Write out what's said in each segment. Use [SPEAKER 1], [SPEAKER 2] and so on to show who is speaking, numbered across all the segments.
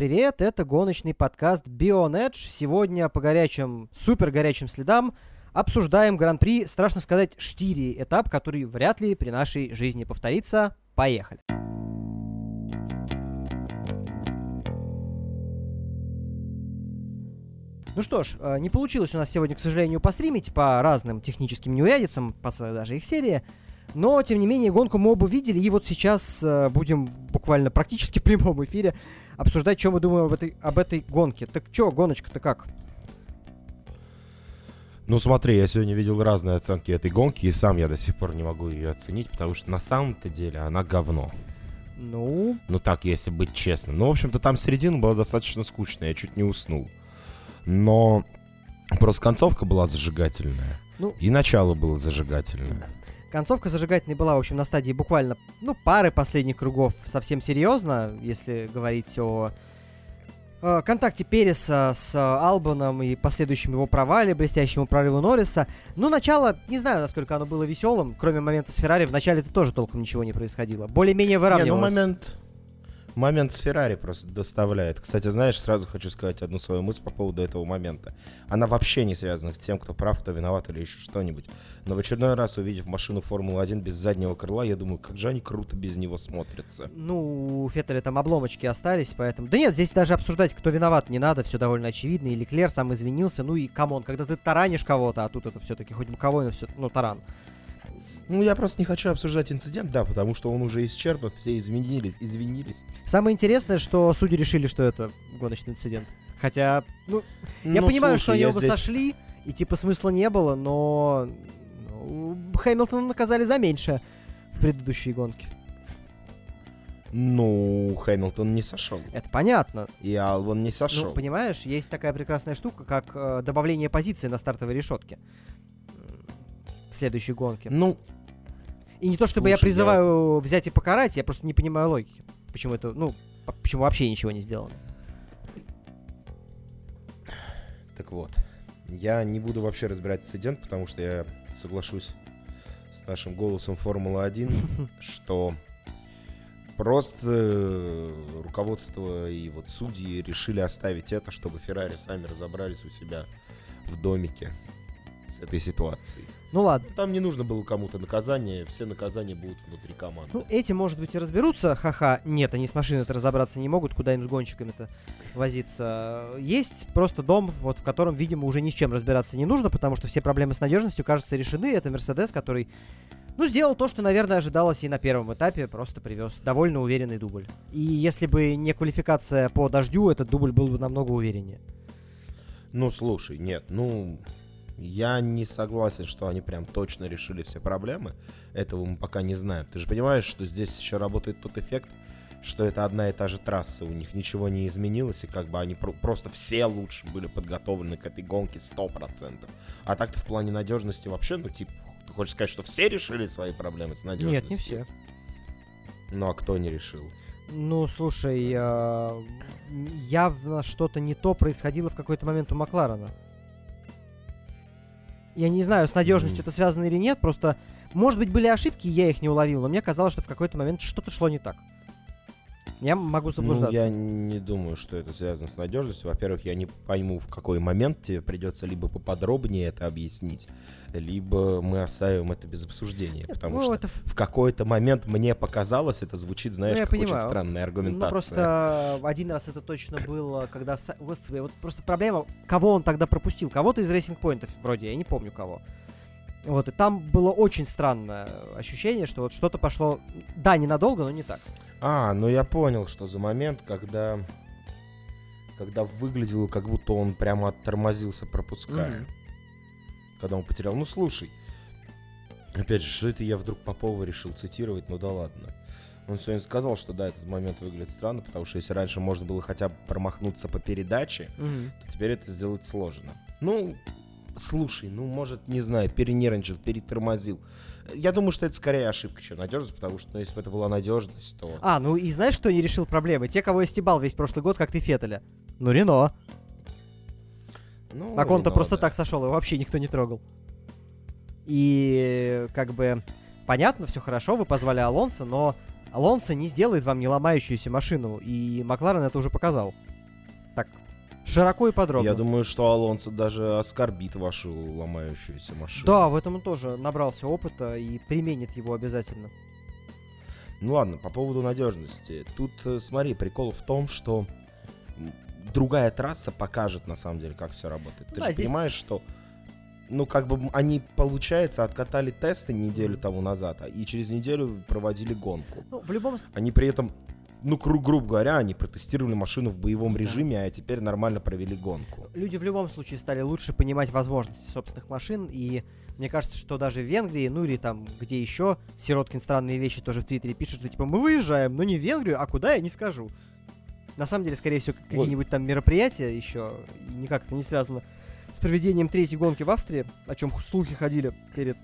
[SPEAKER 1] привет! Это гоночный подкаст Edge. Сегодня по горячим, супер горячим следам обсуждаем Гран-при, страшно сказать, штири, этап, который вряд ли при нашей жизни повторится. Поехали! Ну что ж, э, не получилось у нас сегодня, к сожалению, постримить по разным техническим неурядицам, по даже их серии. Но, тем не менее, гонку мы оба видели, и вот сейчас э, будем буквально практически в прямом эфире обсуждать, что мы думаем об этой, об этой гонке. Так что, гоночка-то как?
[SPEAKER 2] Ну смотри, я сегодня видел разные оценки этой гонки, и сам я до сих пор не могу ее оценить, потому что на самом-то деле она говно.
[SPEAKER 1] Ну,
[SPEAKER 2] Ну так, если быть честным. Ну, в общем-то, там середина была достаточно скучная, я чуть не уснул. Но просто концовка была зажигательная.
[SPEAKER 1] Ну.
[SPEAKER 2] И начало было зажигательное.
[SPEAKER 1] Концовка зажигательной была, в общем, на стадии буквально, ну, пары последних кругов совсем серьезно, если говорить о э, контакте Переса с э, Албаном и последующем его провале, блестящему прорыву Норриса. Ну, начало, не знаю, насколько оно было веселым, кроме момента с Феррари, в начале-то тоже толком ничего не происходило. Более-менее
[SPEAKER 2] Не, ну
[SPEAKER 1] выравнивалось.
[SPEAKER 2] момент... Момент с Феррари просто доставляет. Кстати, знаешь, сразу хочу сказать одну свою мысль по поводу этого момента. Она вообще не связана с тем, кто прав, кто виноват или еще что-нибудь. Но в очередной раз, увидев машину Формулы-1 без заднего крыла, я думаю, как же они круто без него смотрятся.
[SPEAKER 1] Ну, у Феттеля там обломочки остались, поэтому... Да нет, здесь даже обсуждать, кто виноват, не надо, все довольно очевидно. И Леклер сам извинился, ну и come on, когда ты таранишь кого-то, а тут это все-таки хоть бы кого, но все, ну, таран.
[SPEAKER 2] Ну, я просто не хочу обсуждать инцидент, да, потому что он уже исчерпан, все изменились, извинились.
[SPEAKER 1] Самое интересное, что судьи решили, что это гоночный инцидент. Хотя, ну, я
[SPEAKER 2] Ну,
[SPEAKER 1] понимаю,
[SPEAKER 2] слушай,
[SPEAKER 1] что они
[SPEAKER 2] я
[SPEAKER 1] оба
[SPEAKER 2] здесь-
[SPEAKER 1] сошли, и типа смысла не было, но ну, Хэмилтона наказали за меньшее в предыдущей гонке.
[SPEAKER 2] Ну, Хэмилтон не сошел.
[SPEAKER 1] Это понятно.
[SPEAKER 2] И Албан не
[SPEAKER 1] Ну,
[SPEAKER 2] сошел.
[SPEAKER 1] понимаешь, есть такая прекрасная штука, как э, добавление позиции на стартовой решетке в следующей гонке.
[SPEAKER 2] Ну,
[SPEAKER 1] И не то, чтобы я
[SPEAKER 2] слушай, я-
[SPEAKER 1] призываю взять и покарать, я просто не понимаю логики. Почему это, ну, п- почему вообще ничего не сделано.
[SPEAKER 2] Так вот, я не буду вообще разбирать инцидент, потому что я соглашусь с нашим голосом Формулы-1, что просто руководство и вот судьи решили оставить это, чтобы Феррари сами разобрались у себя в домике с этой ситуацией.
[SPEAKER 1] Ну ладно.
[SPEAKER 2] Там не нужно было кому-то наказание, все наказания будут внутри команды.
[SPEAKER 1] Ну, эти, может быть, и разберутся, ха-ха. Нет, они с машиной-то разобраться не могут, куда им с гонщиками-то возиться. Есть просто дом, вот в котором, видимо, уже ни с чем разбираться не нужно, потому что все проблемы с надежностью, кажется, решены. Это Мерседес, который, ну, сделал то, что, наверное, ожидалось и на первом этапе, просто привез довольно уверенный дубль. И если бы не квалификация по дождю, этот дубль был бы намного увереннее.
[SPEAKER 2] Ну, слушай, нет, ну, я не согласен, что они прям точно решили все проблемы. Этого мы пока не знаем. Ты же понимаешь, что здесь еще работает тот эффект, что это одна и та же трасса, у них ничего не изменилось, и как бы они про- просто все лучше были подготовлены к этой гонке 100%. А так-то в плане надежности вообще, ну, типа, ты хочешь сказать, что все решили свои проблемы с надежностью?
[SPEAKER 1] Нет, не все.
[SPEAKER 2] Ну, а кто не решил?
[SPEAKER 1] Ну, слушай, а, явно что-то не то происходило в какой-то момент у Макларена. Я не знаю, с надежностью это связано или нет, просто, может быть, были ошибки, я их не уловил, но мне казалось, что в какой-то момент что-то шло не так. Я могу заблуждаться.
[SPEAKER 2] Ну, я не думаю, что это связано с надежностью. Во-первых, я не пойму, в какой момент тебе придется либо поподробнее это объяснить, либо мы оставим это без обсуждения. Потому
[SPEAKER 1] ну,
[SPEAKER 2] что
[SPEAKER 1] это
[SPEAKER 2] в какой-то момент мне показалось, это звучит, знаешь,
[SPEAKER 1] я
[SPEAKER 2] как очень
[SPEAKER 1] понимаю.
[SPEAKER 2] странная аргументация.
[SPEAKER 1] Ну, просто один раз это точно было, когда... Господи, вот просто проблема, кого он тогда пропустил. Кого-то из рейсинг-поинтов вроде, я не помню кого. Вот, и там было очень странное ощущение, что вот что-то пошло, да, ненадолго, но не так.
[SPEAKER 2] А, ну я понял, что за момент, когда... Когда выглядело, как будто он прямо оттормозился, пропуская.
[SPEAKER 1] Мгм.
[SPEAKER 2] Когда он потерял. Ну, слушай. Опять же, что это я вдруг Попова решил цитировать? Ну да ладно. Он сегодня сказал, что да, этот момент выглядит странно, потому что если раньше можно было хотя бы промахнуться по передаче,
[SPEAKER 1] Мгм.
[SPEAKER 2] то теперь это сделать сложно. Ну, слушай, ну, может, не знаю, перенервничал, перетормозил. Я думаю, что это скорее ошибка, чем надежность, потому что ну, если бы это была надежность, то...
[SPEAKER 1] А, ну и знаешь, кто не решил проблемы? Те, кого я стебал весь прошлый год, как ты Феттеля. Ну, Рено.
[SPEAKER 2] Ну,
[SPEAKER 1] Так он-то просто
[SPEAKER 2] да.
[SPEAKER 1] так сошел, его вообще никто не трогал. И как бы понятно, все хорошо, вы позвали Алонса, но Алонсо не сделает вам не ломающуюся машину, и Макларен это уже показал. Так, широко и подробно.
[SPEAKER 2] Я думаю, что Алонсо даже оскорбит вашу ломающуюся машину.
[SPEAKER 1] Да, в этом он тоже набрался опыта и применит его обязательно.
[SPEAKER 2] Ну ладно, по поводу надежности. Тут, э, смотри, прикол в том, что другая трасса покажет на самом деле, как все работает. Ты
[SPEAKER 1] Да,
[SPEAKER 2] же
[SPEAKER 1] здесь-
[SPEAKER 2] понимаешь, что ну, как бы они, получается, откатали тесты неделю тому назад, а- и через неделю проводили гонку.
[SPEAKER 1] Ну, в любом с-
[SPEAKER 2] Они при этом, ну, гру- грубо говоря, они протестировали машину в боевом режиме, а теперь нормально провели гонку.
[SPEAKER 1] люди в любом случае стали лучше понимать возможности собственных машин, и мне кажется, что даже в Венгрии, ну или там где еще, Сироткин странные вещи тоже в Твиттере пишет, что типа мы выезжаем, но не в Венгрию, а куда я не скажу. На самом деле, скорее всего, какие-нибудь там мероприятия еще, никак это не связано с проведением третьей гонки в Австрии, о чем слухи ходили перед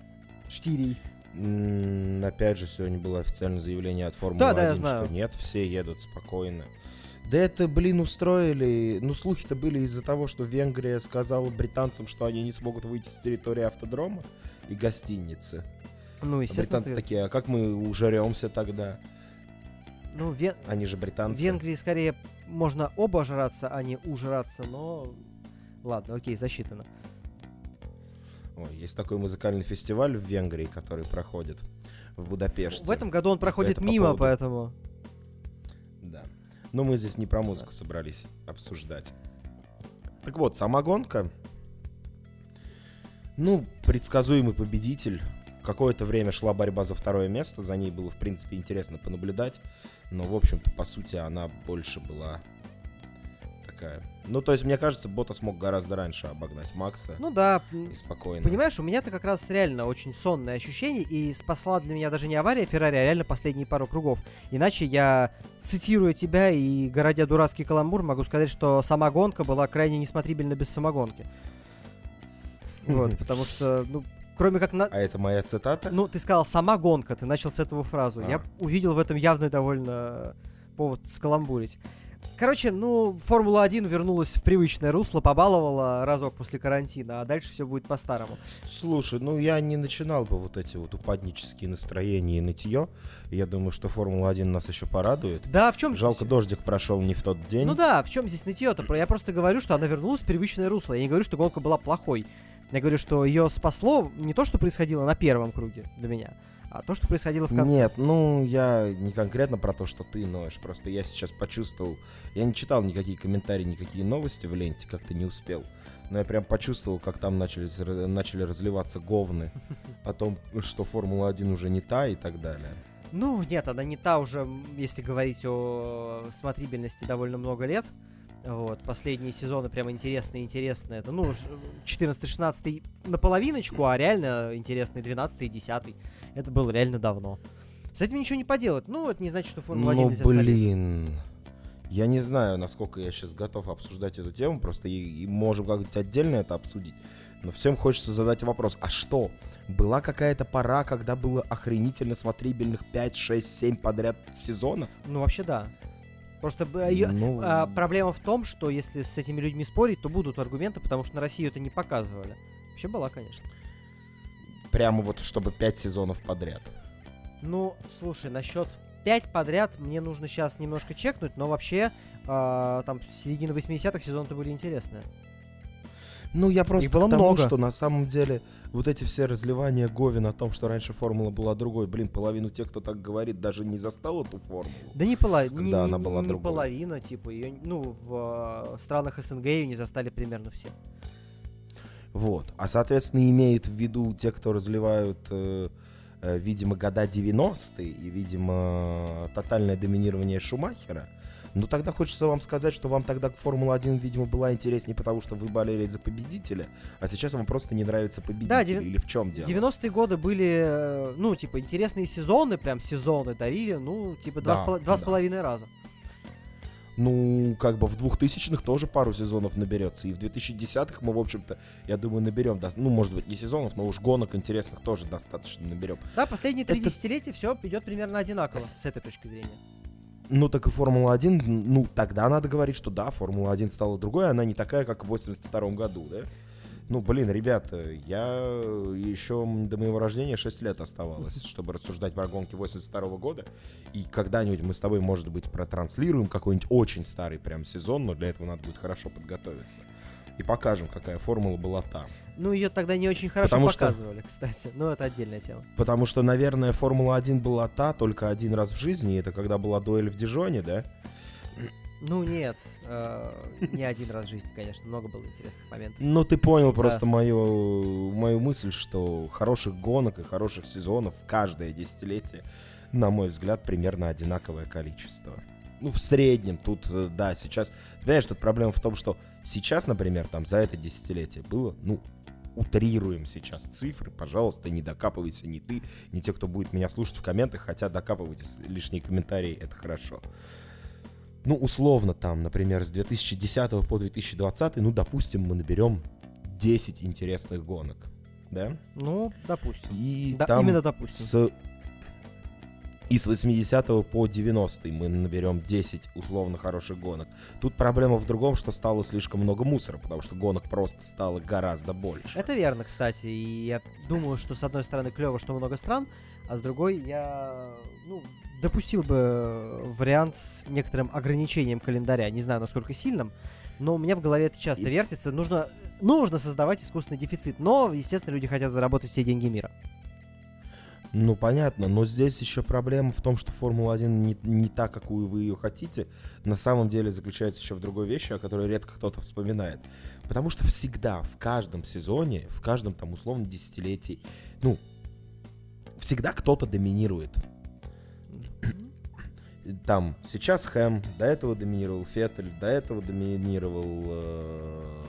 [SPEAKER 1] Штирией.
[SPEAKER 2] Опять же, сегодня было официальное заявление от Формулы
[SPEAKER 1] Да, да, я
[SPEAKER 2] 1,
[SPEAKER 1] знаю.
[SPEAKER 2] что нет, все едут спокойно. Да это, блин, устроили... Ну, слухи-то были из-за того, что Венгрия сказала британцам, что они не смогут выйти с территории автодрома и гостиницы.
[SPEAKER 1] Ну,
[SPEAKER 2] А
[SPEAKER 1] естественно,
[SPEAKER 2] британцы
[SPEAKER 1] ты-
[SPEAKER 2] такие, а как мы ужремся тогда?
[SPEAKER 1] ну, Вен-
[SPEAKER 2] Они же
[SPEAKER 1] в
[SPEAKER 2] британцы.
[SPEAKER 1] Венгрии скорее можно обожраться, а не ужраться, но... Ладно, окей, засчитано.
[SPEAKER 2] Ой, есть такой музыкальный фестиваль в Венгрии, который проходит в Будапеште.
[SPEAKER 1] В этом году он проходит
[SPEAKER 2] это по
[SPEAKER 1] мимо,
[SPEAKER 2] поводу-
[SPEAKER 1] поэтому...
[SPEAKER 2] Да. Но мы здесь не про музыку собрались обсуждать. Так вот, сама гонка. Ну, предсказуемый победитель. Какое-то время шла борьба за второе место. За ней было, в принципе, интересно понаблюдать. Но, в общем-то, по сути, она больше была такая. Ну, то есть, мне кажется, Бота смог гораздо раньше обогнать Макса.
[SPEAKER 1] Ну да,
[SPEAKER 2] и спокойно.
[SPEAKER 1] понимаешь, у меня-то как раз реально очень сонное ощущение, и спасла для меня даже не авария Феррари, а реально последние пару кругов. Иначе я, цитируя тебя и городя дурацкий каламбур, могу сказать, что сама гонка была крайне несмотрибельна без самогонки. Вот, потому что, ну, кроме как на...
[SPEAKER 2] А это моя цитата?
[SPEAKER 1] Ну, ты сказал «сама гонка», ты начал с этого фразу. Я
[SPEAKER 2] А.
[SPEAKER 1] увидел в этом явный довольно повод скаламбурить. Короче, ну, Формула-1 вернулась в привычное русло, побаловала разок после карантина, а дальше все будет по-старому.
[SPEAKER 2] Слушай, ну я не начинал бы вот эти вот упаднические настроения и нытье. Я думаю, что Формула-1 нас еще порадует.
[SPEAKER 1] Да, в чем
[SPEAKER 2] Жалко, дождик прошел не в тот день.
[SPEAKER 1] Ну да, в чем здесь нытье-то? Я просто говорю, что она вернулась в привычное русло. Я не говорю, что гонка была плохой. Я говорю, что ее спасло не то, что происходило на первом круге для меня, а то, что происходило в конце.
[SPEAKER 2] Нет, ну я не конкретно про то, что ты ноешь. Просто я сейчас почувствовал. Я не читал никакие комментарии, никакие новости в ленте, как-то не успел. Но я прям почувствовал, как там начали, начали разливаться говны о том, что Формула-1 уже не та и так далее.
[SPEAKER 1] Ну, нет, она не та уже, если говорить о смотрибельности, довольно много лет. Вот, последние сезоны прям интересные, интересные. Это, ну, 14-16 наполовиночку, а реально интересные 12 10 Это было реально давно. С этим ничего не поделать. Ну, это не значит, что Формула-1
[SPEAKER 2] Ну,
[SPEAKER 1] нельзя смотреть.
[SPEAKER 2] блин. Я не знаю, насколько я сейчас готов обсуждать эту тему, просто и, и можем как-нибудь отдельно это обсудить. Но всем хочется задать вопрос, а что? Была какая-то пора, когда было охренительно смотрибельных 5, 6, 7 подряд сезонов?
[SPEAKER 1] Ну, вообще, да. Просто её-
[SPEAKER 2] Ну,
[SPEAKER 1] а, проблема в том, что если с этими людьми спорить, то будут аргументы, потому что на Россию это не показывали. Вообще была, конечно.
[SPEAKER 2] прямо вот чтобы 5 сезонов подряд.
[SPEAKER 1] Ну, слушай, насчет 5 подряд мне нужно сейчас немножко чекнуть, но вообще а, там с середины 80-х сезоны-то были интересные.
[SPEAKER 2] Ну, я просто
[SPEAKER 1] Их было
[SPEAKER 2] к тому,
[SPEAKER 1] много.
[SPEAKER 2] что на самом деле вот эти все разливания Говин о том, что раньше формула была другой, блин, половину тех, кто так говорит, даже не застал эту формулу.
[SPEAKER 1] Да не, пола-
[SPEAKER 2] Когда
[SPEAKER 1] не,
[SPEAKER 2] она была
[SPEAKER 1] не
[SPEAKER 2] другой.
[SPEAKER 1] половина, типа, ее, ну, в э, странах СНГ ее не застали примерно все.
[SPEAKER 2] Вот. А, соответственно, имеют в виду те, кто разливают, э, э, видимо, года 90-е и, видимо, тотальное доминирование Шумахера. Ну, тогда хочется вам сказать, что вам тогда Формула-1, видимо, была интереснее, потому что вы болели за победителя, а сейчас вам просто не нравится победитель.
[SPEAKER 1] Да,
[SPEAKER 2] Или в чем дело?
[SPEAKER 1] 90-е годы были, э, ну, типа, интересные сезоны, прям сезоны дарили, ну, типа, два,
[SPEAKER 2] Да,
[SPEAKER 1] с, поло- два с
[SPEAKER 2] да.
[SPEAKER 1] половиной раза.
[SPEAKER 2] Ну, как бы в 2000-х тоже пару сезонов наберется. И в 2010-х мы, в общем-то, я думаю, наберем. до- Ну, может быть, не сезонов, но уж гонок интересных тоже достаточно наберем.
[SPEAKER 1] Да, последние три
[SPEAKER 2] Это-
[SPEAKER 1] десятилетия все идет примерно одинаково, с этой точки зрения.
[SPEAKER 2] Ну, так и Формула-1, ну, тогда надо говорить, что да, Формула-1 стала другой, она не такая, как в 82 году, да? Ну, блин, ребята, я еще до моего рождения 6 лет оставалось, чтобы рассуждать про гонки 82 года. И когда-нибудь мы с тобой, может быть, протранслируем какой-нибудь очень старый прям сезон, но для этого надо будет хорошо подготовиться. И покажем, какая формула была там.
[SPEAKER 1] Ну, ее тогда не очень хорошо
[SPEAKER 2] Потому что-
[SPEAKER 1] показывали, кстати. Но это отдельная тема.
[SPEAKER 2] Потому что, наверное, Формула-1 была та только один раз в жизни, и это когда была дуэль в Дижоне, да?
[SPEAKER 1] Ну, нет. э, не один раз в жизни, конечно. Много было интересных моментов.
[SPEAKER 2] Ну, ты понял
[SPEAKER 1] Да.
[SPEAKER 2] просто мою, мою мысль, что хороших гонок и хороших сезонов каждое десятилетие, на мой взгляд, примерно одинаковое количество. Ну, в среднем, тут, э, да, сейчас... Ты понимаешь, тут проблема в том, что сейчас, например, там, за это десятилетие было, ну, утрируем сейчас цифры, пожалуйста, не докапывайся ни ты, ни те, кто будет меня слушать в комментах, хотя докапывайтесь, лишние комментарии, это хорошо. Ну, условно, там, например, с 2010 по 2020, ну, допустим, мы наберем 10 интересных гонок, да?
[SPEAKER 1] Ну, допустим.
[SPEAKER 2] И
[SPEAKER 1] Да,
[SPEAKER 2] там
[SPEAKER 1] именно допустим.
[SPEAKER 2] с... И с 80 по 90 мы наберем 10 условно хороших гонок. Тут проблема в другом, что стало слишком много мусора, потому что гонок просто стало гораздо больше.
[SPEAKER 1] Это верно, кстати. И я думаю, что с одной стороны клево, что много стран, а с другой я ну, допустил бы вариант с некоторым ограничением календаря. Не знаю, насколько сильным, но у меня в голове это часто
[SPEAKER 2] И-
[SPEAKER 1] вертится. Нужно, нужно создавать искусственный дефицит. Но, естественно, люди хотят заработать все деньги мира.
[SPEAKER 2] Ну, понятно, но здесь еще проблема в том, что Формула-1 не, не та, какую вы ее хотите, на самом деле заключается еще в другой вещи, о которой редко кто-то вспоминает. Потому что всегда, в каждом сезоне, в каждом там условно десятилетии, ну, всегда кто-то доминирует. Там сейчас Хэм, до этого доминировал Феттель, до этого доминировал э,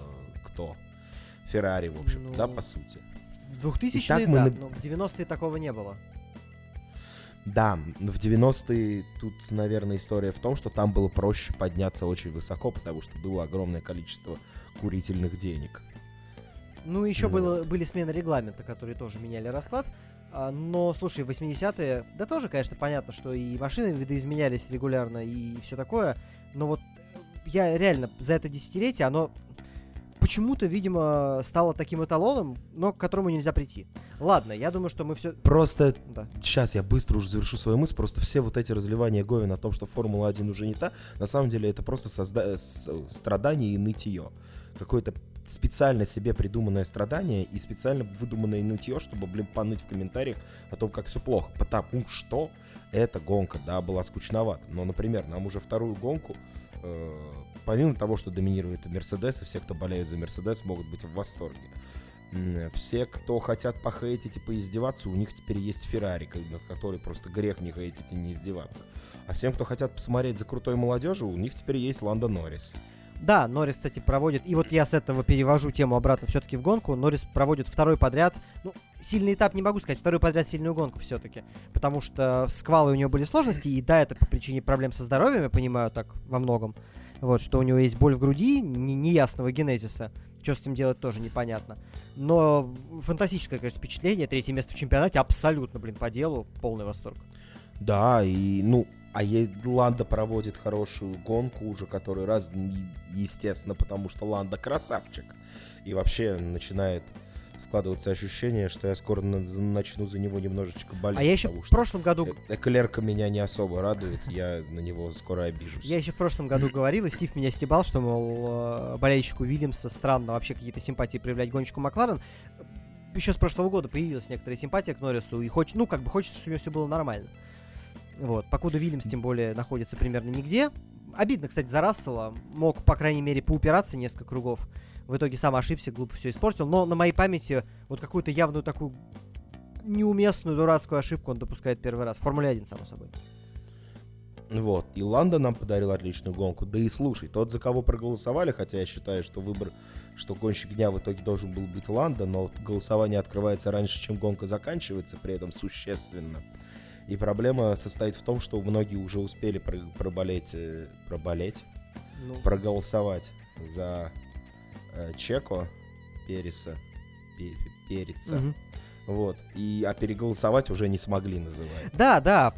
[SPEAKER 2] кто? Феррари, в общем,
[SPEAKER 1] Ну,
[SPEAKER 2] да, по сути.
[SPEAKER 1] В 2000-е,
[SPEAKER 2] Итак, мы
[SPEAKER 1] да, но в 90-е такого не было.
[SPEAKER 2] Да, в 90-е тут, наверное, история в том, что там было проще подняться очень высоко, потому что было огромное количество курительных денег.
[SPEAKER 1] Ну, еще
[SPEAKER 2] Ну
[SPEAKER 1] было,
[SPEAKER 2] вот.
[SPEAKER 1] были смены регламента, которые тоже меняли расклад. А, Но, слушай, 80-е, да тоже, конечно, понятно, что и машины видоизменялись регулярно и все такое. Но вот я реально за это десятилетие, оно почему-то, видимо, стало таким эталоном, но к которому нельзя прийти. Ладно, я думаю, что мы все...
[SPEAKER 2] Просто
[SPEAKER 1] Да.
[SPEAKER 2] сейчас я быстро уже завершу свою мысль, просто все вот эти разливания Говен о том, что Формула-1 уже не та, на самом деле это просто созда- с- страдание и нытье. Какое-то специально себе придуманное страдание и специально выдуманное нытье, чтобы, блин, поныть в комментариях о том, как все плохо. Потому что эта гонка, да, была скучновата. Но, например, нам уже вторую гонку, э, помимо того, что доминирует Мерседес, и все, кто болеют за Мерседес, могут быть в восторге. Все, кто хотят похейтить и поиздеваться, у них теперь есть Феррари, над которой просто грех не хейтить и не издеваться. А всем, кто хотят посмотреть за крутой молодежью, у них теперь есть Ланда Норрис.
[SPEAKER 1] Да, Норрис, кстати, проводит, и вот я с этого перевожу тему обратно все-таки в гонку. Норрис проводит второй подряд, ну, сильный этап не могу сказать, второй подряд сильную гонку все-таки, потому что с Квалой у него были сложности, и да, это по причине проблем со здоровьем, я понимаю так во многом. Вот, что у него есть боль в груди, не- неясного генезиса. Что с этим делать тоже непонятно. Но фантастическое, конечно, впечатление. Третье место в чемпионате абсолютно, блин, по делу. Полный восторг.
[SPEAKER 2] Да, и, ну, а Ланда проводит хорошую гонку уже который раз, естественно, потому что Ланда красавчик. И вообще начинает складываться ощущение, что я скоро на- начну за него немножечко болеть.
[SPEAKER 1] А я еще в прошлом году...
[SPEAKER 2] Э- Эклерка меня не особо радует, я на него скоро обижусь.
[SPEAKER 1] Я еще в прошлом году говорил, и Стив меня стебал, что, мол, э, болельщику Вильямса странно вообще какие-то симпатии проявлять гонщику Макларен. Еще с прошлого года появилась некоторая симпатия к Норрису, и хоч, ну, как бы хочется, чтобы у него все было нормально. Вот, покуда Вильямс, тем более, находится примерно нигде. Обидно, кстати, за Рассела. Мог, по крайней мере, поупираться несколько кругов. В итоге сам ошибся, глупо все испортил. Но на моей памяти вот какую-то явную такую неуместную дурацкую ошибку он допускает первый раз. В Формуле 1, само собой.
[SPEAKER 2] Вот. И Ланда нам подарил отличную гонку. Да и слушай, тот, за кого проголосовали, хотя я считаю, что выбор, что гонщик дня в итоге должен был быть Ланда, но голосование открывается раньше, чем гонка заканчивается, при этом существенно. И проблема состоит в том, что многие уже успели про- проболеть, э, проболеть,
[SPEAKER 1] Ну,
[SPEAKER 2] проголосовать за э, Чеко, Переса, Пе- Переца.
[SPEAKER 1] мгм.
[SPEAKER 2] Вот. И, а переголосовать уже не смогли, называется.
[SPEAKER 1] Да, да,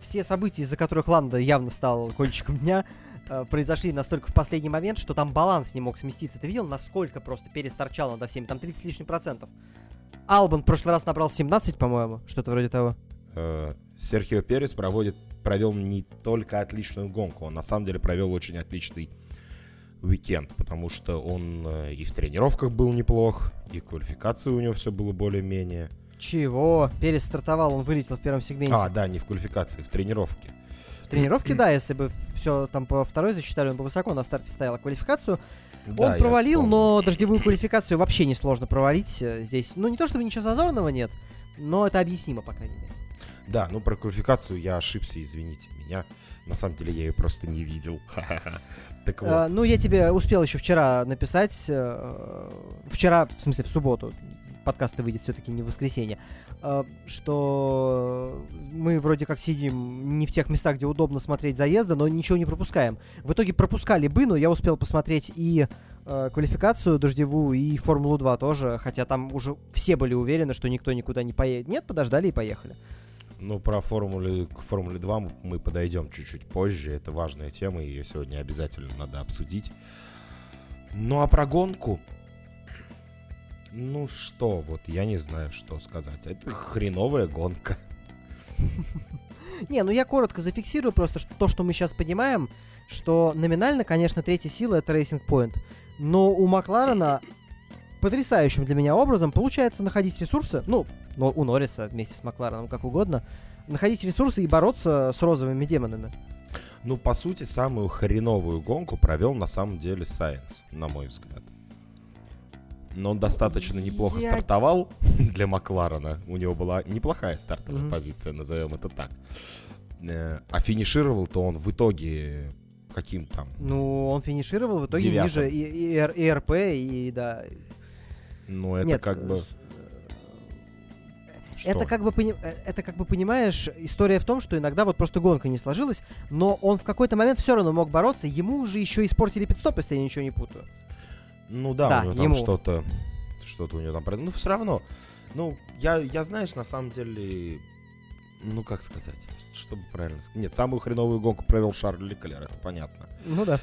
[SPEAKER 1] все события, из-за которых Ланда явно стал кольчиком дня, э, произошли настолько в последний момент, что там баланс не мог сместиться. Ты видел, насколько просто Перес торчал над всеми? Там 30 с лишним процентов. Албан в прошлый раз набрал 17, по-моему, что-то вроде того.
[SPEAKER 2] Э, Серхио Перес проводит, провел не только отличную гонку, он на самом деле провел очень отличный уикенд, потому что он э, и в тренировках был неплох, и в квалификации у него все было более-менее.
[SPEAKER 1] Чего? Перес стартовал, он вылетел в первом сегменте.
[SPEAKER 2] А, да, не в квалификации, в тренировке.
[SPEAKER 1] В тренировке, да, если бы все там по второй засчитали, он бы высоко на старте стоял. А квалификацию
[SPEAKER 2] Да,
[SPEAKER 1] он провалил, но дождевую квалификацию вообще несложно провалить э, здесь. Ну, не то чтобы ничего зазорного нет, но это объяснимо, по крайней мере.
[SPEAKER 2] Да, ну про квалификацию я ошибся, извините меня. На самом деле я ее просто не видел. Так вот.
[SPEAKER 1] А, ну, я тебе успел еще вчера написать. э, вчера, в смысле, в субботу. Подкаст выйдет все-таки не в воскресенье. э, что мы вроде как сидим не в тех местах, где удобно смотреть заезды, но ничего не пропускаем. В итоге пропускали бы, но я успел посмотреть и э, квалификацию дождевую, и Формулу 2 тоже. Хотя там уже все были уверены, что никто никуда не поедет. Нет, подождали и поехали.
[SPEAKER 2] Ну, про формулы, к Формуле 2 мы- подойдем чуть-чуть позже. Это важная тема, ее сегодня обязательно надо обсудить. Ну, а про гонку... Ну что, вот я не знаю, что сказать. Это хреновая гонка.
[SPEAKER 1] Не, ну я коротко зафиксирую просто что, то, что мы сейчас понимаем, что номинально, конечно, третья сила это Racing Point, но у Макларена потрясающим для меня образом получается находить ресурсы, ну, но у Норриса вместе с Маклареном, как угодно, находить ресурсы и бороться с розовыми демонами.
[SPEAKER 2] Ну, по сути, самую хреновую гонку провел на самом деле Сайенс, на мой взгляд. Но он достаточно неплохо
[SPEAKER 1] Я-
[SPEAKER 2] стартовал для Макларена. У него была неплохая стартовая
[SPEAKER 1] Мгм.
[SPEAKER 2] позиция, назовем это так. Э, А финишировал-то он в итоге каким там?
[SPEAKER 1] Ну, он финишировал в итоге
[SPEAKER 2] Девятым.
[SPEAKER 1] ниже и, и, и РП, и да.
[SPEAKER 2] Ну, это
[SPEAKER 1] Нет,
[SPEAKER 2] как бы... что?
[SPEAKER 1] Это как бы э, это как бы понимаешь, история в том, что иногда вот просто гонка не сложилась, но он в какой-то момент все равно мог бороться, ему же еще испортили пидстоп, если я ничего не путаю.
[SPEAKER 2] Ну да,
[SPEAKER 1] Да,
[SPEAKER 2] у него там
[SPEAKER 1] ему.
[SPEAKER 2] что-то... Что-то у него там... Ну, все равно. Ну, я, я, знаешь, на самом деле... Ну, как сказать? Чтобы правильно сказать. Нет, самую хреновую гонку провел Шарль Леклер, это понятно.
[SPEAKER 1] Ну да.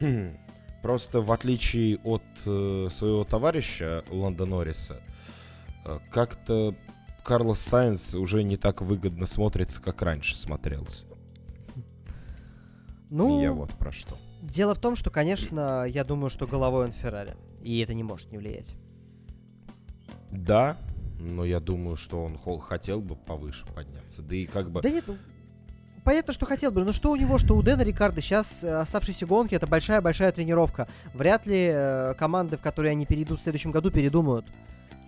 [SPEAKER 2] Просто в отличие от э, своего товарища Ланда Норриса, э, как-то Карлос Сайнс уже не так выгодно смотрится, как раньше смотрелся.
[SPEAKER 1] Ну,
[SPEAKER 2] И я вот про что.
[SPEAKER 1] дело в том, что, конечно, я думаю, что головой он Феррари, и это не может не влиять.
[SPEAKER 2] Да, но я думаю, что он хотел бы повыше подняться. Да и как бы...
[SPEAKER 1] Да нет, ну, понятно, что хотел бы, но что у него, что у Дэна Рикардо сейчас э, оставшиеся гонки, это большая-большая тренировка. Вряд ли э, команды, в которые они перейдут в следующем году, передумают.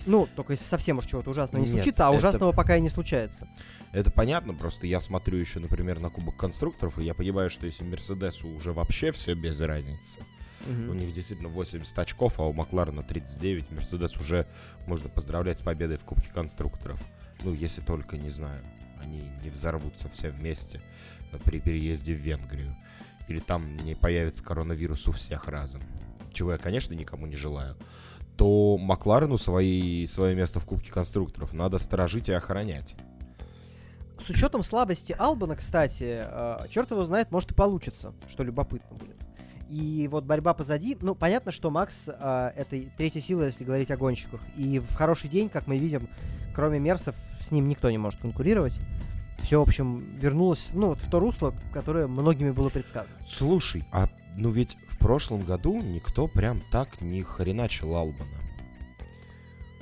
[SPEAKER 1] Ну, только если совсем уж чего-то ужасного не
[SPEAKER 2] Нет,
[SPEAKER 1] случится, а
[SPEAKER 2] это-
[SPEAKER 1] ужасного пока и не случается.
[SPEAKER 2] Это понятно, просто я смотрю еще, например, на Кубок конструкторов, и я понимаю, что если Мерседесу уже вообще все без разницы, у них действительно 80 очков, а у Макларена 39, Мерседес уже можно поздравлять с победой в Кубке конструкторов. Ну, если только, не знаю, они не взорвутся все вместе при переезде в Венгрию. Или там не появится коронавирус у всех разом. Чего я, конечно, никому не желаю. То Макларену свои, свое место в Кубке конструкторов надо сторожить и охранять.
[SPEAKER 1] С учетом слабости Албана, кстати, черт его знает, может и получится, что любопытно будет. И вот борьба позади, ну, понятно, что Макс э, это третья сила, если говорить о гонщиках. И в хороший день, как мы видим, кроме Мерсов, с ним никто не может конкурировать. Все, в общем, вернулось, ну, вот в то русло, которое многими было предсказано.
[SPEAKER 2] Слушай, а ну ведь в прошлом году никто прям так не хреначил Албана.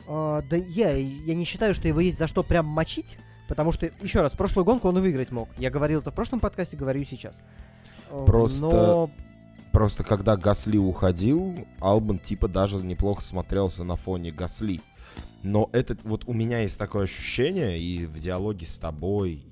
[SPEAKER 1] А, да я, я не считаю, что его есть за что прям мочить, потому что, еще раз, прошлую гонку он и выиграть мог. Я говорил это в прошлом подкасте, говорю сейчас. А,
[SPEAKER 2] Просто-
[SPEAKER 1] Но
[SPEAKER 2] Просто когда Гасли уходил, Албан типа даже неплохо смотрелся на фоне Гасли. Но это вот у меня есть такое ощущение и в диалоге с тобой,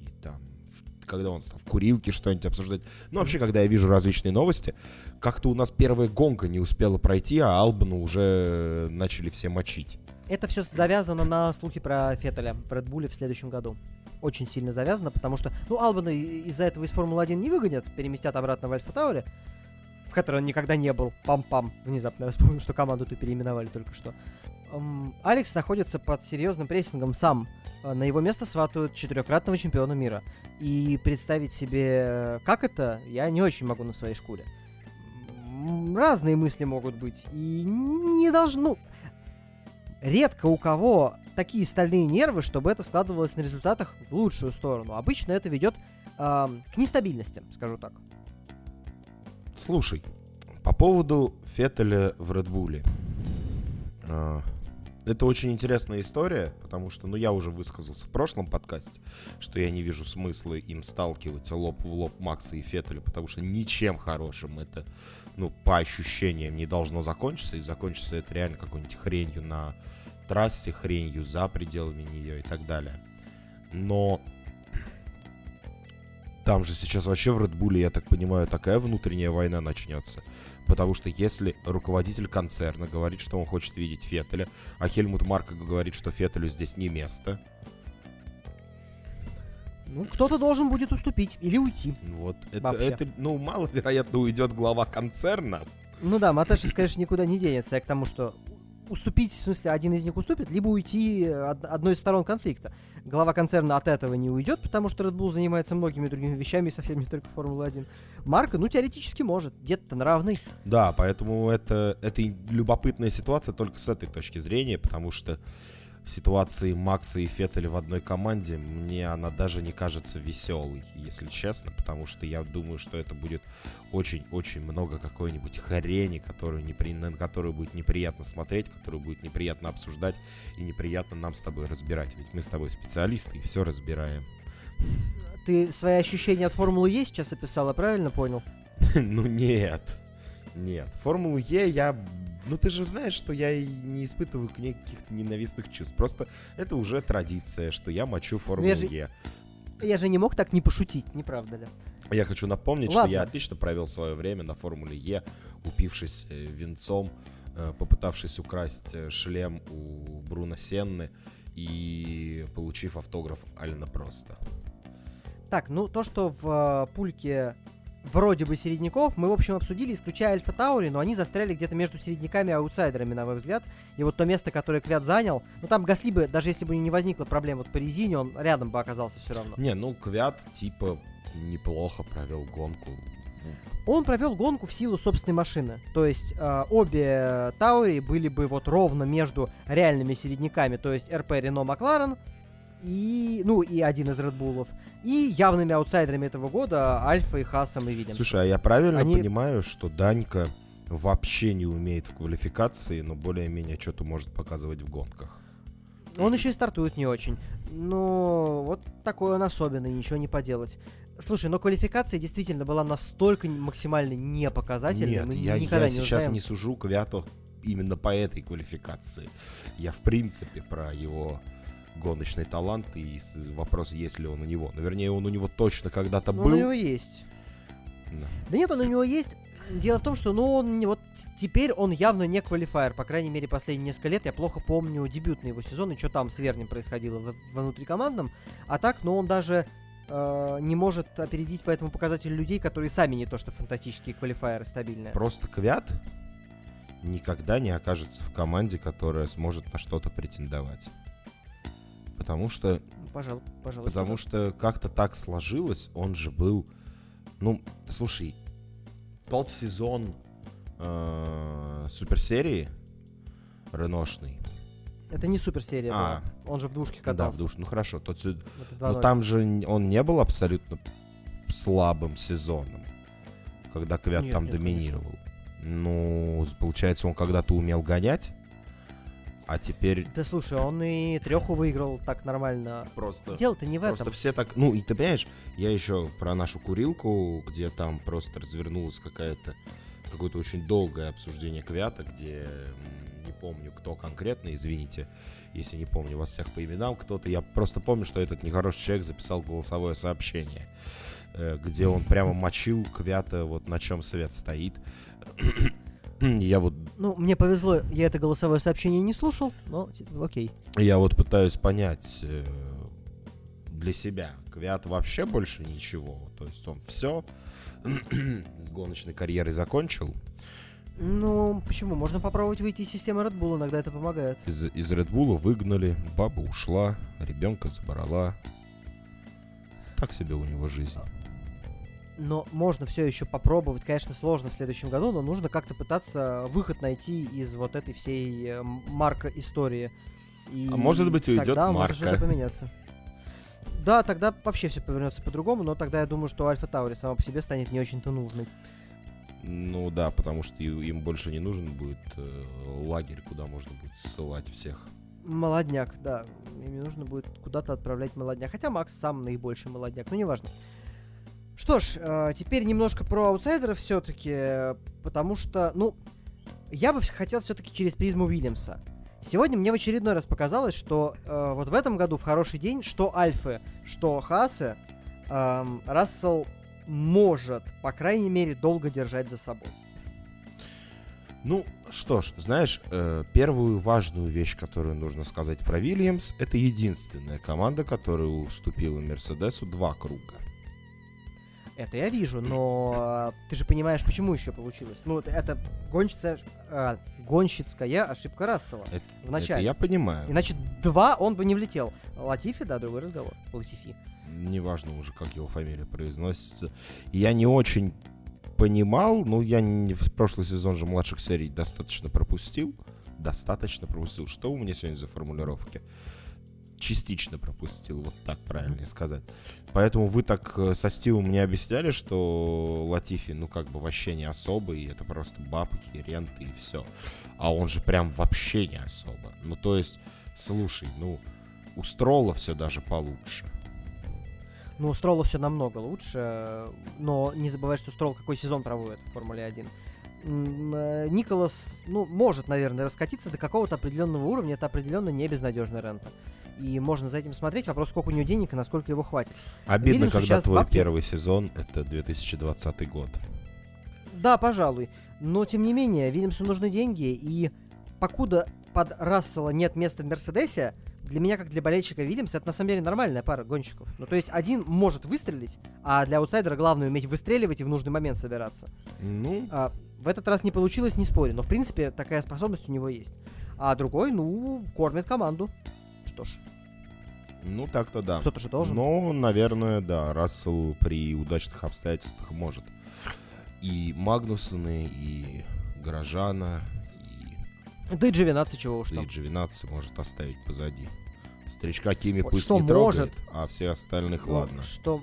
[SPEAKER 2] когда он стал в курилке что-нибудь обсуждать. Ну, вообще, когда я вижу различные новости, как-то у нас первая гонка не успела пройти, а Албану уже начали все мочить.
[SPEAKER 1] Это все завязано на слухи про Феттеля в Bull в следующем году. Очень сильно завязано, потому что, ну, Албана из-за этого из Формулы-1 не выгонят, переместят обратно в Альфа Тауре, в которой он никогда не был. Пам-пам. Внезапно я вспомнил, что команду-то переименовали только что. Алекс находится под серьезным прессингом сам. Э, На его место сватают четырехкратного чемпиона мира. И представить себе, как это, я не очень могу на своей шкуре. Разные мысли могут быть. И не должно... Редко у кого такие стальные нервы, чтобы это складывалось на результатах в лучшую сторону. Обычно это ведет эм, к нестабильности, скажу так.
[SPEAKER 2] Слушай, по поводу Феттеля в Редбуле. Это очень интересная история, потому что, ну, я уже высказался в прошлом подкасте, что я не вижу смысла им сталкивать лоб в лоб Макса и Феттеля, потому что ничем хорошим это, ну, по ощущениям не должно закончиться, и закончится это реально какой-нибудь хренью на трассе, хренью за пределами нее и так далее. Но там же сейчас вообще в Редбуле, я так понимаю, такая внутренняя война начнется. Потому что если руководитель концерна говорит, что он хочет видеть Феттеля, а Хельмут Марко говорит, что Феттелю здесь не место,
[SPEAKER 1] Ну, кто-то должен будет уступить или уйти.
[SPEAKER 2] вот это,
[SPEAKER 1] Вообще.
[SPEAKER 2] это, ну, маловероятно уйдет глава концерна.
[SPEAKER 1] Ну да, Матешец, конечно, никуда не денется. Я к тому, что уступить, в смысле, один из них уступит, либо уйти от одной из сторон конфликта. Глава концерна от этого не уйдет, потому что Red Bull занимается многими другими вещами, совсем не только Формула-1. Марка, ну, теоретически может. Где-то на равный.
[SPEAKER 2] Да, поэтому это, это любопытная ситуация только с этой точки зрения, потому что ситуации Макса и Феттеля в одной команде мне она даже не кажется веселой, если честно, потому что я думаю, что это будет очень-очень много какой-нибудь хрени, которую непри... на которую будет неприятно смотреть, которую будет неприятно обсуждать и неприятно нам с тобой разбирать, ведь мы с тобой специалисты и все разбираем.
[SPEAKER 1] Ты свои ощущения от Формулы Е сейчас описала, правильно понял?
[SPEAKER 2] Ну нет. Нет. Формулу Е я... Ну ты же знаешь, что я и не испытываю к ней каких-то ненавистных чувств. Просто это уже традиция, что я мочу Формулу
[SPEAKER 1] же-
[SPEAKER 2] Е.
[SPEAKER 1] Я же не мог так не пошутить, не правда ли?
[SPEAKER 2] Я хочу напомнить, что
[SPEAKER 1] Ладно.
[SPEAKER 2] я отлично провел свое время на Формуле Е, упившись э, винцом, э, попытавшись украсть э, шлем у Бруно Сенны и получив автограф Алина Просто.
[SPEAKER 1] Так, ну то, что в пульке вроде бы середняков, мы, в общем, обсудили, исключая Альфа Таури, но они застряли где-то между середняками и аутсайдерами, на мой взгляд. И вот то место, которое Квят занял, ну там Гасли бы, даже если бы не возникла проблема вот по резине, он рядом бы оказался все равно.
[SPEAKER 2] Не, ну Квят типа неплохо провел гонку.
[SPEAKER 1] Он провел гонку в силу собственной машины. То есть э, обе Таури были бы вот ровно между реальными середняками, то есть РП Рено Макларен и, ну, и один из Редбулов, и явными аутсайдерами этого года Альфа и Хасом и Вильямс.
[SPEAKER 2] Слушай, а я правильно
[SPEAKER 1] Они-
[SPEAKER 2] понимаю, что Данька вообще не умеет в квалификации, но более-менее что-то может показывать в гонках?
[SPEAKER 1] Он еще и стартует не очень. Но вот такой он особенный, ничего не поделать. Слушай, но квалификация действительно была настолько максимально непоказательной,
[SPEAKER 2] Нет,
[SPEAKER 1] мы
[SPEAKER 2] я,
[SPEAKER 1] никогда
[SPEAKER 2] я
[SPEAKER 1] не
[SPEAKER 2] сейчас
[SPEAKER 1] узнаем.
[SPEAKER 2] не сужу Квяту именно по этой квалификации. Я в принципе про его гоночный талант и вопрос, есть ли он у него. Ну, вернее, он у него точно когда-то был.
[SPEAKER 1] у него есть.
[SPEAKER 2] Да.
[SPEAKER 1] Да нет, он у него есть. Дело в том, что, ну, он вот теперь он явно не квалифайер. По крайней мере, последние несколько лет я плохо помню дебютный его сезон и что там с Вернем происходило в, внутрикомандном. А так, ну, он даже э, не может опередить по этому показателю людей, которые сами не то что фантастические квалифайеры стабильные.
[SPEAKER 2] Просто Квят никогда не окажется в команде, которая сможет на что-то претендовать. Потому что
[SPEAKER 1] Ну, Пожалуй, пожалуй.
[SPEAKER 2] Потому
[SPEAKER 1] что
[SPEAKER 2] что как-то так сложилось, он же был... Ну, слушай, тот сезон э, суперсерии реношный.
[SPEAKER 1] да. Это не суперсерия
[SPEAKER 2] А.
[SPEAKER 1] была. Он же в двушке
[SPEAKER 2] Да,
[SPEAKER 1] катался.
[SPEAKER 2] в душ- ну хорошо, тот
[SPEAKER 1] Это
[SPEAKER 2] Но
[SPEAKER 1] 2:0.
[SPEAKER 2] там же он не был абсолютно слабым сезоном, когда Квят
[SPEAKER 1] Нет,
[SPEAKER 2] там
[SPEAKER 1] нет,
[SPEAKER 2] доминировал. Ну, с- получается, он когда-то умел гонять, а теперь
[SPEAKER 1] Да слушай, он и треху выиграл так нормально.
[SPEAKER 2] просто...
[SPEAKER 1] Дело-то не в
[SPEAKER 2] Просто
[SPEAKER 1] этом.
[SPEAKER 2] все так... Ну, и ты понимаешь, я еще про нашу курилку, где там просто развернулась какая-то... Какое-то очень долгое обсуждение Квята, где... Не помню, кто конкретно, извините, если не помню вас всех по именам кто-то. Я просто помню, что этот нехороший человек записал голосовое сообщение, э, где он прямо мочил Квята, вот на чем свет стоит. Я вот
[SPEAKER 1] Ну, мне повезло, я это голосовое сообщение не слушал, но окей.
[SPEAKER 2] Я вот пытаюсь понять э, для себя. Квят вообще больше ничего. То есть он все с гоночной карьерой закончил.
[SPEAKER 1] Ну, почему? Можно попробовать выйти из системы Red Bull, иногда это помогает.
[SPEAKER 2] Из, из Red Bull выгнали, баба ушла, ребенка забрала. Так себе у него жизнь.
[SPEAKER 1] Но можно все еще попробовать. Конечно, сложно в следующем году, но нужно как-то пытаться выход найти из вот этой всей э, марка истории. И
[SPEAKER 2] А может быть, уйдет
[SPEAKER 1] тогда
[SPEAKER 2] Марка.
[SPEAKER 1] может что-то поменяться. Да, тогда вообще все повернется по-другому, но тогда я думаю, что Альфа Таури сама по себе станет не очень-то нужной.
[SPEAKER 2] Ну да, потому что им больше не нужен будет э, лагерь, куда можно будет ссылать всех.
[SPEAKER 1] Молодняк, да. Им нужно будет куда-то отправлять молодняк. Хотя Макс сам наибольший молодняк, но неважно. Что ж, э, теперь немножко про аутсайдеров все-таки, потому что, ну, я бы хотел все-таки через призму Уильямса. Сегодня мне в очередной раз показалось, что э, вот в этом году в хороший день, что Альфы, что Хасы, эм, Рассел может, по крайней мере, долго держать за собой.
[SPEAKER 2] Ну, что ж, знаешь, э, первую важную вещь, которую нужно сказать про Вильямс, это единственная команда, которая уступила Мерседесу два круга.
[SPEAKER 1] Это я вижу, но э, ты же понимаешь, почему еще получилось. Ну, это- гонщица, э, гонщицкая ошибка Рассела.
[SPEAKER 2] Это,
[SPEAKER 1] В начале.
[SPEAKER 2] это я понимаю.
[SPEAKER 1] Иначе два он бы не влетел. Латифи, да, другой разговор. Латифи.
[SPEAKER 2] Неважно уже, как его фамилия произносится. Я не очень понимал, ну, я не, в прошлый сезон же младших серий достаточно пропустил. Достаточно пропустил. Что у меня сегодня за формулировки? Частично пропустил, вот так правильнее сказать. Поэтому вы так э, со Стивом мне объясняли, что Латифи, ну, как бы вообще не особый, это просто бабки, ренты и все. А он же прям вообще не особо. Ну, то есть, слушай, ну, у Строла все даже получше.
[SPEAKER 1] Ну, у Строла все намного лучше, но не забывай, что Строл какой сезон проводит в Формуле 1. М, э, Николас, ну, может, наверное, раскатиться до какого-то определенного уровня, это определенно не безнадежная рента. И можно за этим смотреть, вопрос, сколько у него денег и насколько его хватит.
[SPEAKER 2] Обидно,
[SPEAKER 1] Видим,
[SPEAKER 2] когда твой
[SPEAKER 1] бабки-
[SPEAKER 2] первый сезон это 2020 год.
[SPEAKER 1] Да, пожалуй. Но, тем не менее, Вильямсу нужны деньги, и покуда под Рассела нет места в Мерседесе, для меня, как для болельщика Вильямса, это на самом деле нормальная пара гонщиков. Ну, то есть один может выстрелить, а для аутсайдера главное уметь выстреливать и в нужный момент собираться.
[SPEAKER 2] Ну,
[SPEAKER 1] А, в этот раз не получилось, не спорю, но в принципе такая способность у него есть. А другой, ну, кормит команду. Что ж,
[SPEAKER 2] ну так-то да.
[SPEAKER 1] кто-то же должен.
[SPEAKER 2] Но, наверное, да, Рассел при удачных обстоятельствах может. И Магнусоны, и Горожана, и,
[SPEAKER 1] Да и G12 чего уж
[SPEAKER 2] да
[SPEAKER 1] там.
[SPEAKER 2] и G12 может оставить позади. Старичка Кими
[SPEAKER 1] Вот
[SPEAKER 2] пусть
[SPEAKER 1] что
[SPEAKER 2] не
[SPEAKER 1] может.
[SPEAKER 2] трогает, а все остальных
[SPEAKER 1] Ну,
[SPEAKER 2] ладно.
[SPEAKER 1] Что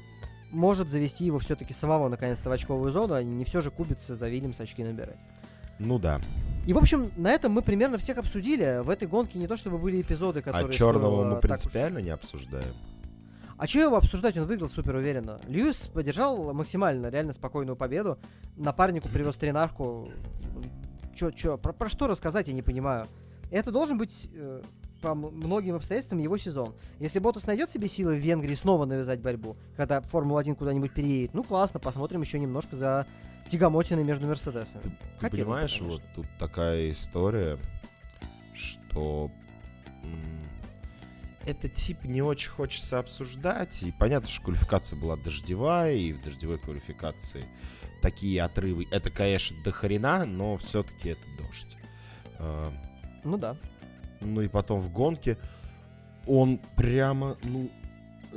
[SPEAKER 1] может завести его все-таки самого наконец-то в очковую зону, а не все же кубиться за Вильямс очки набирать.
[SPEAKER 2] Ну да.
[SPEAKER 1] И, в общем, на этом мы примерно всех обсудили. В этой гонке не то чтобы были эпизоды, которые...
[SPEAKER 2] а черного мы
[SPEAKER 1] так уж-
[SPEAKER 2] принципиально не обсуждаем.
[SPEAKER 1] А что его обсуждать? Он выиграл супер уверенно. Льюис поддержал максимально, реально спокойную победу. Напарнику привез тренажку. Чё, чё, про, про что рассказать, я не понимаю. Это должен быть э, по многим обстоятельствам его сезон. Если Ботас найдет себе силы в Венгрии снова навязать борьбу, когда Формула-1 куда-нибудь переедет, ну классно, посмотрим еще немножко за тягомотины между Мерседесами.
[SPEAKER 2] Ты
[SPEAKER 1] Хотелось бы,
[SPEAKER 2] понимаешь,
[SPEAKER 1] конечно.
[SPEAKER 2] вот тут такая история, что этот тип не очень хочется обсуждать. И понятно, что квалификация была дождевая, и в дождевой квалификации такие отрывы. Это, конечно, до хрена, но все-таки это дождь. А,
[SPEAKER 1] Ну да.
[SPEAKER 2] Ну и потом в гонке он прямо, ну,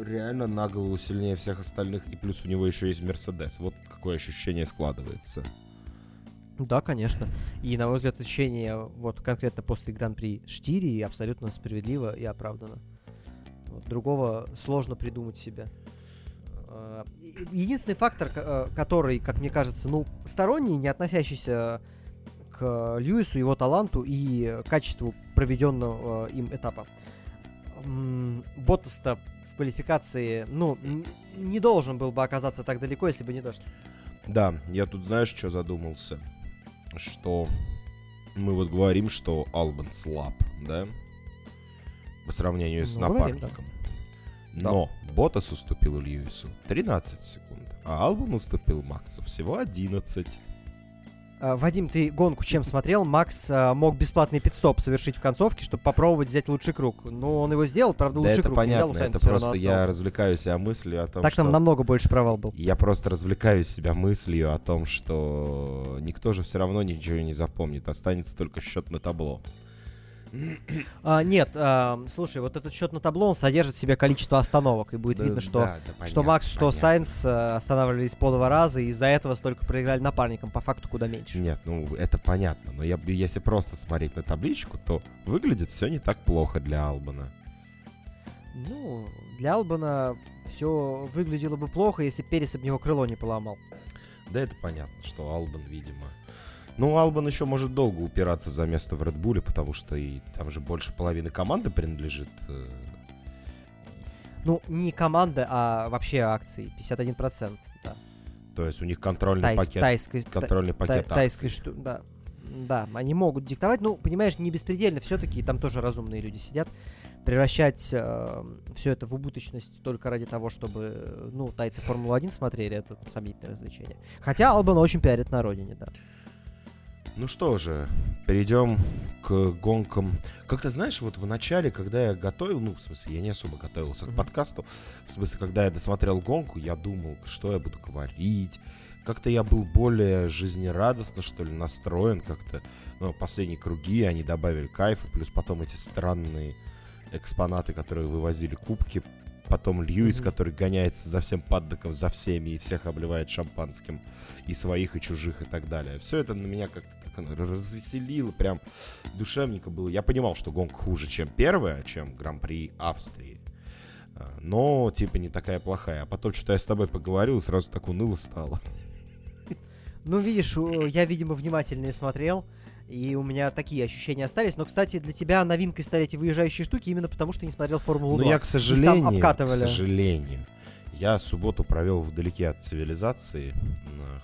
[SPEAKER 2] реально на голову сильнее всех остальных. И плюс у него еще есть Мерседес. Вот какое ощущение складывается.
[SPEAKER 1] Да, конечно. И, на мой взгляд, ощущение вот конкретно после Гран-при Штири абсолютно справедливо и оправдано. Вот, другого сложно придумать себе. И- Единственный фактор, э, который, как мне кажется, ну, сторонний, не относящийся к Льюису, его таланту и качеству проведенного э, им этапа. В квалификации, ну, не должен был бы оказаться так далеко, если бы не дождь.
[SPEAKER 2] Да, я тут, знаешь, что задумался? Что мы вот говорим, что Албан слаб, да? По сравнению с
[SPEAKER 1] Ну, говорим,
[SPEAKER 2] напарником. Но Ботас уступил Льюису 13 секунд, а Албан уступил Максу всего 11.
[SPEAKER 1] А, Вадим, ты гонку чем смотрел? Макс а, мог бесплатный пидстоп совершить в концовке, чтобы попробовать взять лучший круг. Но он его сделал, правда,
[SPEAKER 2] Да
[SPEAKER 1] лучший
[SPEAKER 2] это
[SPEAKER 1] круг не взял,
[SPEAKER 2] понятно,
[SPEAKER 1] Сайнса
[SPEAKER 2] это просто я
[SPEAKER 1] остался.
[SPEAKER 2] развлекаю себя мыслью о том,
[SPEAKER 1] Так
[SPEAKER 2] что...
[SPEAKER 1] там намного больше провал был.
[SPEAKER 2] Я просто развлекаю себя мыслью о том, что никто же все равно ничего не запомнит, останется только счет на табло.
[SPEAKER 1] А, нет, а, слушай, вот этот счет на табло, он содержит в себе количество остановок, и будет
[SPEAKER 2] Да,
[SPEAKER 1] видно, что,
[SPEAKER 2] да, да,
[SPEAKER 1] что
[SPEAKER 2] понятно,
[SPEAKER 1] Макс, что. Сайнс э, останавливались по два раза, и из-за этого столько проиграли напарникам, по факту куда меньше.
[SPEAKER 2] Нет, ну это понятно, но я, если просто смотреть на табличку, то выглядит все не так плохо для Албана.
[SPEAKER 1] Ну, для Албана все выглядело бы плохо, если Перес об него крыло не поломал.
[SPEAKER 2] Да это понятно, что Албан, видимо... Ну, Албан еще может долго упираться за место в Редбуле, потому что и там же больше половины команды принадлежит. э,
[SPEAKER 1] Ну, не команда, а вообще акции, 51%, да.
[SPEAKER 2] То есть у них контрольный
[SPEAKER 1] Тайс-
[SPEAKER 2] пакет.
[SPEAKER 1] тайской, та-
[SPEAKER 2] контрольный
[SPEAKER 1] та-
[SPEAKER 2] пакет
[SPEAKER 1] тайской
[SPEAKER 2] акций.
[SPEAKER 1] шту- да. Да, они могут диктовать, ну, понимаешь, не беспредельно все-таки, там тоже разумные люди сидят. Превращать все это в убыточность только ради того, чтобы, э, ну, тайцы Формулу-1 смотрели, это сомнительное развлечение. Хотя Албан очень пиарит на родине, да.
[SPEAKER 2] Ну что же, перейдем к гонкам. Как ты знаешь, вот в начале, когда я готовил, ну, в смысле, я не особо готовился к подкасту, в смысле, когда я досмотрел гонку, я думал, что я буду говорить. Как-то я был более жизнерадостно, что ли, настроен как-то. Ну, последние круги, они добавили кайфа, плюс потом эти странные экспонаты, которые вывозили кубки. Потом Льюис,
[SPEAKER 1] Мгм.
[SPEAKER 2] который гоняется за всем паддоком, за всеми, и всех обливает шампанским, и своих, и чужих, и так далее. Все это на меня как-то так развеселило, прям душевненько было. Я понимал, что гонка хуже, чем первая, чем Гран-при Австрии. А, Но, типа, не такая плохая. А потом что-то я с тобой поговорил, и сразу так уныло стало.
[SPEAKER 1] Ну, видишь, я, видимо, внимательнее смотрел, и у меня такие ощущения остались. Но, кстати, для тебя новинкой стали эти выезжающие штуки именно потому, что не смотрел Формулу 2.
[SPEAKER 2] Но Ну, я, к сожалению, к сожалению, я субботу провел вдалеке от цивилизации.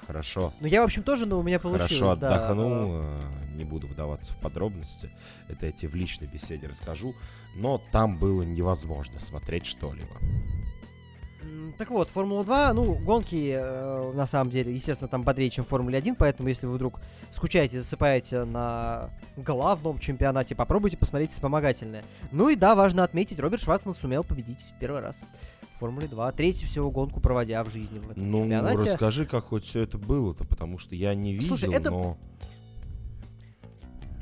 [SPEAKER 2] Хорошо.
[SPEAKER 1] Ну, я, в общем, тоже, но у меня получилось,
[SPEAKER 2] Хорошо
[SPEAKER 1] да.
[SPEAKER 2] отдохнул, э, не буду вдаваться в подробности, это я тебе в личной беседе расскажу, но там было невозможно смотреть что-либо.
[SPEAKER 1] Так вот, Формула-2, ну, гонки, э, на самом деле, естественно, там бодрее, чем в Формуле-1, поэтому, если вы вдруг скучаете, засыпаете на главном чемпионате, попробуйте посмотреть вспомогательное. Ну и да, важно отметить, Роберт Шварцман сумел победить первый раз в Формуле-2, третью всего гонку проводя в жизни в этом
[SPEAKER 2] Ну,
[SPEAKER 1] чемпионате.
[SPEAKER 2] расскажи, как хоть все это было-то, потому что я не видел,
[SPEAKER 1] Слушай, это-
[SPEAKER 2] но...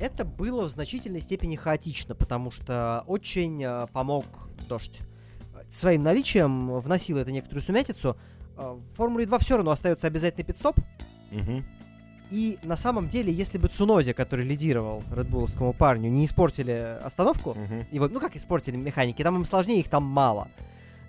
[SPEAKER 1] Это было в значительной степени хаотично, потому что очень э, помог дождь. Своим наличием вносил это некоторую сумятицу. Э, В Формуле 2 все равно остается обязательный пидстоп,
[SPEAKER 2] Мгм.
[SPEAKER 1] И на самом деле, если бы Цунози, который лидировал редбуловскому парню, не испортили остановку,
[SPEAKER 2] Мгм.
[SPEAKER 1] его, ну как испортили механики, там им сложнее, их там мало.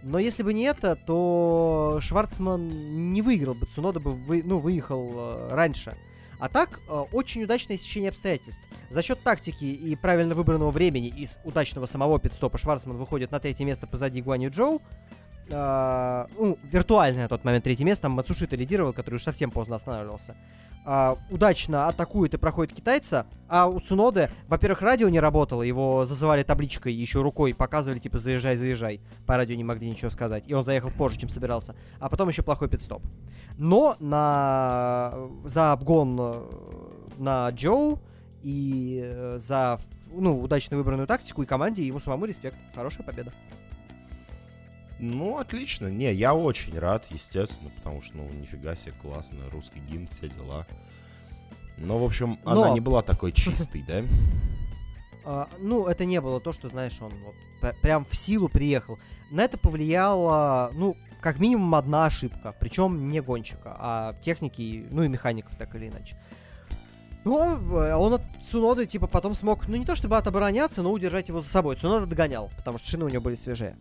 [SPEAKER 1] Но если бы не это, то Шварцман не выиграл бы, Цунода бы вы, ну, выехал э, раньше. А так, э, очень удачное сечение обстоятельств. За счет тактики и правильно выбранного времени и с удачного самого пидстопа Шварцман выходит на третье место позади Гуанью Джоу. А, ну, виртуальное на тот момент третье место, там Мацушита лидировал, который уж совсем поздно останавливался. А, удачно атакует и проходит китайца, а у Цуноды, во-первых, радио не работало, его зазывали табличкой, еще рукой показывали, типа, заезжай, заезжай. По радио не могли ничего сказать, и он заехал позже, чем собирался. А потом еще плохой пидстоп. Но на... за обгон э, на Джоу и э, за ну, удачно выбранную тактику и команде ему самому респект. Хорошая победа.
[SPEAKER 2] Ну, отлично. Не, я очень рад, естественно, потому что, ну, нифига себе, классно, русский гимн, все дела. Но, в общем, она
[SPEAKER 1] Но-
[SPEAKER 2] не была такой чистой, да?
[SPEAKER 1] А, ну, это не было то, что, знаешь, он вот прям в силу приехал. На это повлияла, ну, как минимум одна ошибка. Причем не гонщика, а техники, ну и механиков, так или иначе. Ну, э, он от Цуноды, типа, потом смог, ну, не то чтобы отобороняться, но удержать его за собой. Цунода догонял, потому что шины у него были свежие.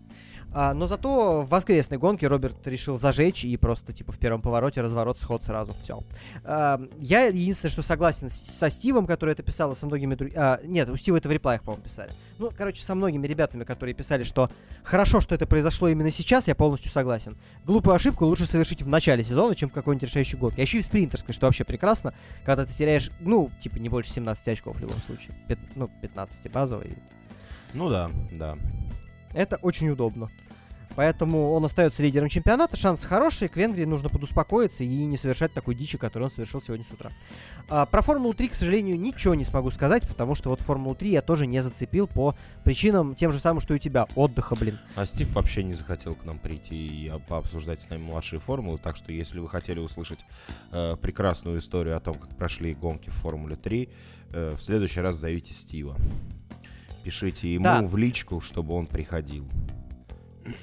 [SPEAKER 1] А, но зато в воскресной гонке Роберт решил зажечь и просто, типа, в первом повороте разворот, сход сразу. Все. я единственное, что согласен со Стивом, который это писал, и со многими другими... нет, у Стива это в реплаях, по-моему, писали. Ну, короче, со многими ребятами, которые писали, что хорошо, что это произошло именно сейчас, я полностью согласен. Глупую ошибку лучше совершить в начале сезона, чем в какой-нибудь решающей гонке. А еще и в спринтерской, что вообще прекрасно, когда ты теряешь, ну, типа, не больше 17 очков в любом случае. Пят- ну, 15 базовый.
[SPEAKER 2] Ну да, да.
[SPEAKER 1] Это очень удобно. Поэтому он остается лидером чемпионата. Шансы хорошие. К Венгрии нужно подуспокоиться и не совершать такой дичи, которую он совершил сегодня с утра. А, про Формулу-3, к сожалению, ничего не смогу сказать, потому что вот Формулу-3 я тоже не зацепил по причинам тем же самым, что и у тебя. Отдыха, блин.
[SPEAKER 2] А Стив вообще не захотел к нам прийти и пообсуждать с нами младшие формулы, так что если вы хотели услышать э, прекрасную историю о том, как прошли гонки в Формуле 3, э, в следующий раз зовите Стива. Пишите ему
[SPEAKER 1] Да.
[SPEAKER 2] в личку, чтобы он приходил.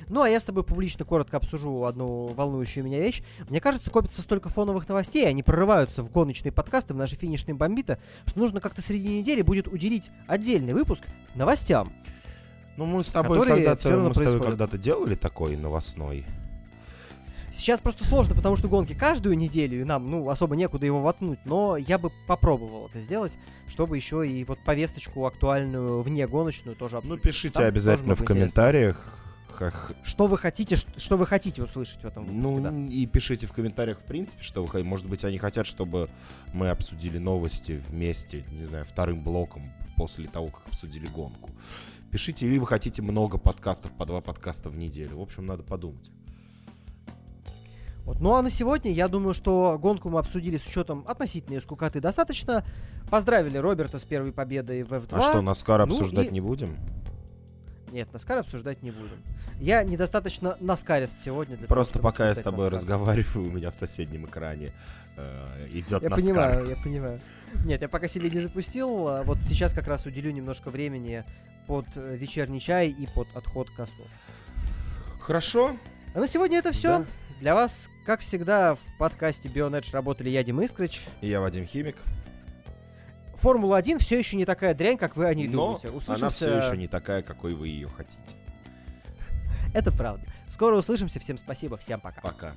[SPEAKER 1] Ну, а я с тобой публично коротко обсужу одну волнующую меня вещь. Мне кажется, копится столько фоновых новостей, они прорываются в гоночные подкасты, в наши финишные бомбиты, что нужно как-то среди недели будет уделить отдельный выпуск новостям.
[SPEAKER 2] Ну, мы с тобой когда-то, мы с тобой когда-то делали такой новостной.
[SPEAKER 1] Сейчас просто сложно, потому что гонки каждую неделю, и нам, ну, особо некуда его воткнуть, но я бы попробовал это сделать, чтобы еще и вот повесточку актуальную, вне гоночную тоже
[SPEAKER 2] Ну,
[SPEAKER 1] обсудить.
[SPEAKER 2] пишите
[SPEAKER 1] Там
[SPEAKER 2] обязательно в комментариях. Хах-
[SPEAKER 1] Что вы хотите, ш- что вы хотите услышать в этом выпуске,
[SPEAKER 2] Ну,
[SPEAKER 1] да.
[SPEAKER 2] и пишите в комментариях, в принципе, что вы хотите. Может быть, они хотят, чтобы мы обсудили новости вместе, не знаю, вторым блоком после того, как обсудили гонку. Пишите, или вы хотите много подкастов, по два подкаста в неделю. В общем, надо подумать.
[SPEAKER 1] Вот. Ну а на сегодня, я думаю, что гонку мы обсудили с учетом относительной скукоты достаточно. Поздравили Роберта с первой победой в F2.
[SPEAKER 2] А что, Наскар
[SPEAKER 1] Ну
[SPEAKER 2] обсуждать
[SPEAKER 1] и-
[SPEAKER 2] не будем?
[SPEAKER 1] Нет, Наскар обсуждать не будем. Я недостаточно наскарист сегодня для
[SPEAKER 2] Просто
[SPEAKER 1] того,
[SPEAKER 2] пока я с тобой
[SPEAKER 1] NASCAR.
[SPEAKER 2] разговариваю, у меня в соседнем экране э, идет
[SPEAKER 1] Я
[SPEAKER 2] Наскар.
[SPEAKER 1] понимаю, я понимаю. Нет, я пока себе не запустил. а Вот сейчас как раз уделю немножко времени под э, вечерний чай и под отход ко сну.
[SPEAKER 2] Хорошо.
[SPEAKER 1] А на сегодня это все.
[SPEAKER 2] Да.
[SPEAKER 1] Для вас, как всегда, в подкасте Бионедж работали я, Дима Искрыч.
[SPEAKER 2] И я Вадим Химик.
[SPEAKER 1] Формула-1 все еще не такая дрянь, как вы о ней
[SPEAKER 2] Но
[SPEAKER 1] думаете.
[SPEAKER 2] она все еще не такая, какой вы ее хотите.
[SPEAKER 1] Это правда. Скоро услышимся. Всем спасибо. Всем пока.
[SPEAKER 2] Пока.